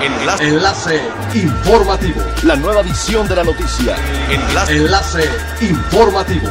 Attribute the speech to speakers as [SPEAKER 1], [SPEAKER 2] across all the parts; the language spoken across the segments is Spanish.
[SPEAKER 1] Enlace. Enlace informativo.
[SPEAKER 2] La nueva edición de la noticia.
[SPEAKER 1] Enlace. Enlace informativo.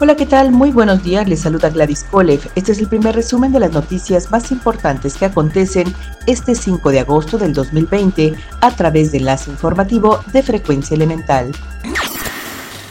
[SPEAKER 3] Hola, ¿qué tal? Muy buenos días, les saluda Gladys Kolev. Este es el primer resumen de las noticias más importantes que acontecen este 5 de agosto del 2020 a través de Enlace Informativo de Frecuencia Elemental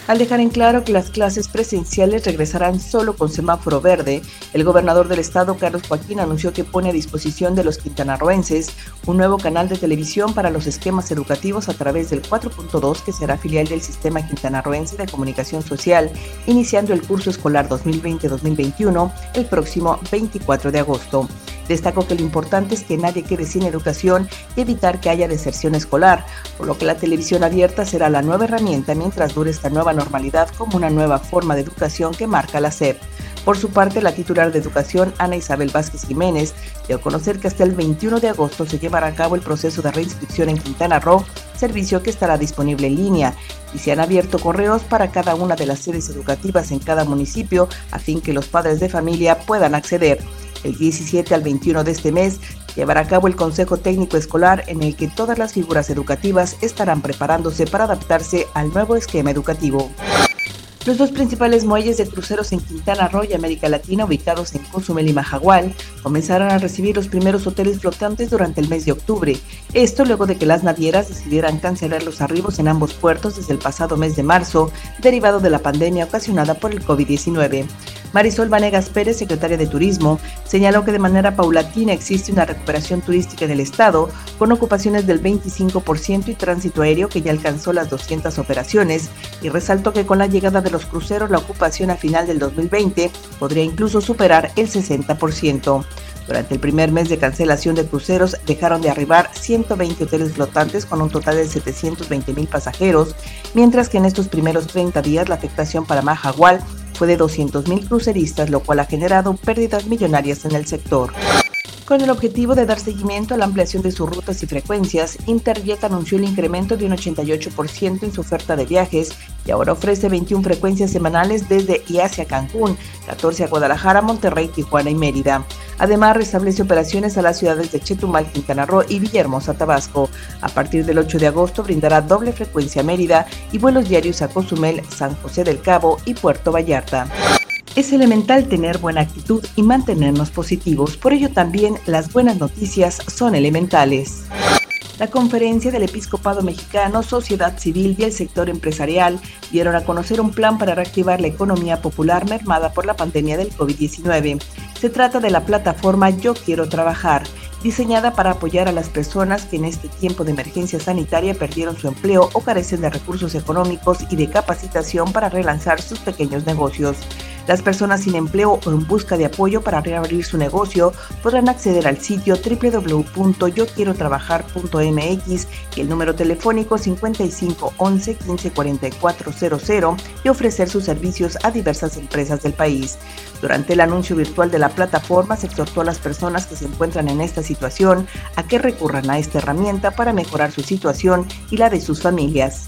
[SPEAKER 3] al dejar en claro que las clases presenciales regresarán solo con semáforo verde, el gobernador del estado, Carlos Joaquín, anunció que pone a disposición de los quintanarroenses un nuevo canal de televisión para los esquemas educativos a través del 4.2, que será filial del Sistema Quintanarroense de Comunicación Social, iniciando el curso escolar 2020-2021 el próximo 24 de agosto. Destacó que lo importante es que nadie quede sin educación y evitar que haya deserción escolar, por lo que la televisión abierta será la nueva herramienta mientras dure esta nueva normalidad como una nueva forma de educación que marca la SEP. Por su parte, la titular de Educación, Ana Isabel Vázquez Jiménez, dio a conocer que hasta el 21 de agosto se llevará a cabo el proceso de reinscripción en Quintana Roo, servicio que estará disponible en línea, y se han abierto correos para cada una de las sedes educativas en cada municipio a fin que los padres de familia puedan acceder. El 17 al 21 de este mes llevará a cabo el Consejo Técnico Escolar en el que todas las figuras educativas estarán preparándose para adaptarse al nuevo esquema educativo. Los dos principales muelles de cruceros en Quintana Roo y América Latina, ubicados en Cozumel y Majagual, comenzaron a recibir los primeros hoteles flotantes durante el mes de octubre. Esto luego de que las navieras decidieran cancelar los arribos en ambos puertos desde el pasado mes de marzo, derivado de la pandemia ocasionada por el COVID-19. Marisol Vanegas Pérez, secretaria de Turismo, señaló que de manera paulatina existe una recuperación turística en el estado, con ocupaciones del 25% y tránsito aéreo que ya alcanzó las 200 operaciones, y resaltó que con la llegada de los cruceros la ocupación a final del 2020 podría incluso superar el 60%. Durante el primer mes de cancelación de cruceros dejaron de arribar 120 hoteles flotantes con un total de 720 mil pasajeros, mientras que en estos primeros 30 días la afectación para Mahahual fue de 200.000 cruceristas, lo cual ha generado pérdidas millonarias en el sector. Con el objetivo de dar seguimiento a la ampliación de sus rutas y frecuencias, Interjet anunció el incremento de un 88% en su oferta de viajes y ahora ofrece 21 frecuencias semanales desde y hacia Cancún, 14 a Guadalajara, Monterrey, Tijuana y Mérida. Además, restablece operaciones a las ciudades de Chetumal, Quintana Roo y Villahermosa, Tabasco. A partir del 8 de agosto brindará doble frecuencia a Mérida y vuelos diarios a Cozumel, San José del Cabo y Puerto Vallarta. Es elemental tener buena actitud y mantenernos positivos, por ello también las buenas noticias son elementales. La conferencia del Episcopado Mexicano, Sociedad Civil y el sector empresarial dieron a conocer un plan para reactivar la economía popular mermada por la pandemia del COVID-19. Se trata de la plataforma Yo Quiero Trabajar, diseñada para apoyar a las personas que en este tiempo de emergencia sanitaria perdieron su empleo o carecen de recursos económicos y de capacitación para relanzar sus pequeños negocios. Las personas sin empleo o en busca de apoyo para reabrir su negocio podrán acceder al sitio www.yoquierotrabajar.mx y el número telefónico 55 11 15 y ofrecer sus servicios a diversas empresas del país. Durante el anuncio virtual de la plataforma se exhortó a las personas que se encuentran en esta situación a que recurran a esta herramienta para mejorar su situación y la de sus familias.